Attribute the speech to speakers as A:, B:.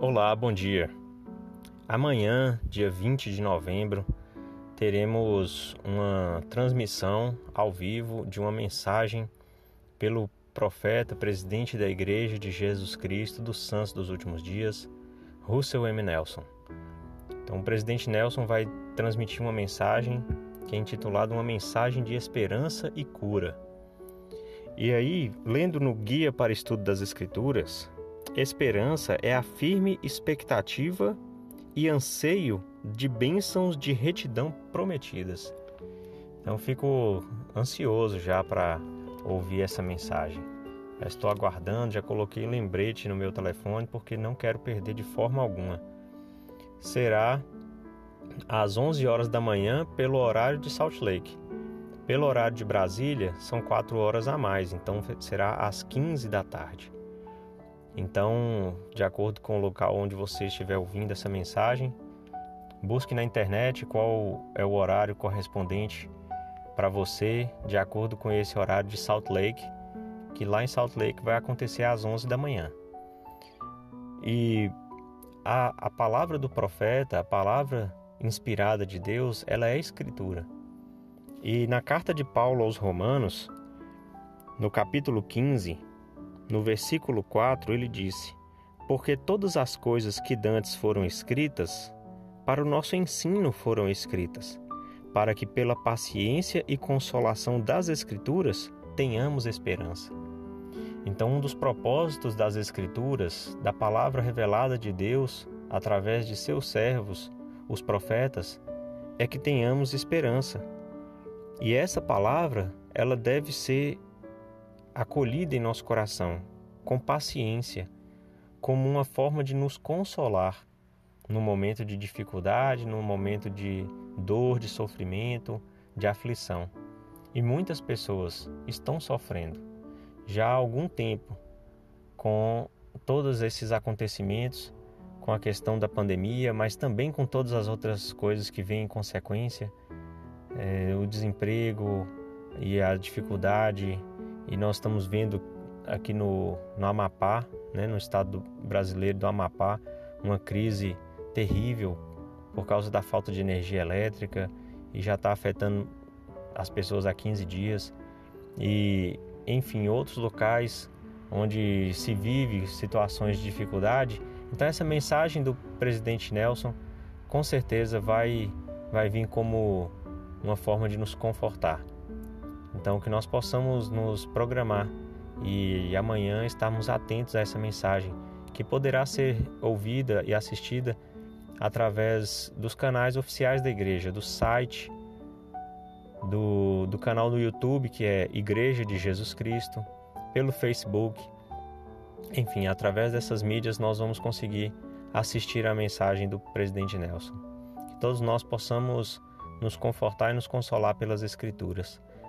A: Olá, bom dia. Amanhã, dia 20 de novembro, teremos uma transmissão ao vivo de uma mensagem pelo profeta, presidente da Igreja de Jesus Cristo dos Santos dos Últimos Dias, Russell M. Nelson. Então, o presidente Nelson vai transmitir uma mensagem que é intitulada Uma Mensagem de Esperança e Cura. E aí, lendo no Guia para Estudo das Escrituras, esperança é a firme expectativa e anseio de bênçãos de retidão prometidas. Então fico ansioso já para ouvir essa mensagem. Já estou aguardando, já coloquei lembrete no meu telefone porque não quero perder de forma alguma. Será às 11 horas da manhã pelo horário de Salt Lake. Pelo horário de Brasília, são 4 horas a mais, então será às 15 da tarde. Então, de acordo com o local onde você estiver ouvindo essa mensagem, busque na internet qual é o horário correspondente para você, de acordo com esse horário de Salt Lake, que lá em Salt Lake vai acontecer às 11 da manhã. E a, a palavra do profeta, a palavra inspirada de Deus, ela é escritura. E na carta de Paulo aos Romanos, no capítulo 15, no versículo 4, ele disse: Porque todas as coisas que dantes foram escritas, para o nosso ensino foram escritas, para que pela paciência e consolação das Escrituras tenhamos esperança. Então, um dos propósitos das Escrituras, da palavra revelada de Deus através de seus servos, os profetas, é que tenhamos esperança. E essa palavra, ela deve ser acolhida em nosso coração, com paciência, como uma forma de nos consolar no momento de dificuldade, no momento de dor, de sofrimento, de aflição. E muitas pessoas estão sofrendo já há algum tempo com todos esses acontecimentos, com a questão da pandemia, mas também com todas as outras coisas que vêm em consequência, é, o desemprego e a dificuldade e nós estamos vendo aqui no, no Amapá, né, no estado brasileiro do Amapá, uma crise terrível por causa da falta de energia elétrica e já está afetando as pessoas há 15 dias. E, enfim, outros locais onde se vive situações de dificuldade. Então, essa mensagem do presidente Nelson com certeza vai, vai vir como uma forma de nos confortar. Então, que nós possamos nos programar e amanhã estarmos atentos a essa mensagem, que poderá ser ouvida e assistida através dos canais oficiais da igreja, do site, do, do canal no YouTube, que é Igreja de Jesus Cristo, pelo Facebook. Enfim, através dessas mídias nós vamos conseguir assistir a mensagem do presidente Nelson. Que todos nós possamos nos confortar e nos consolar pelas Escrituras.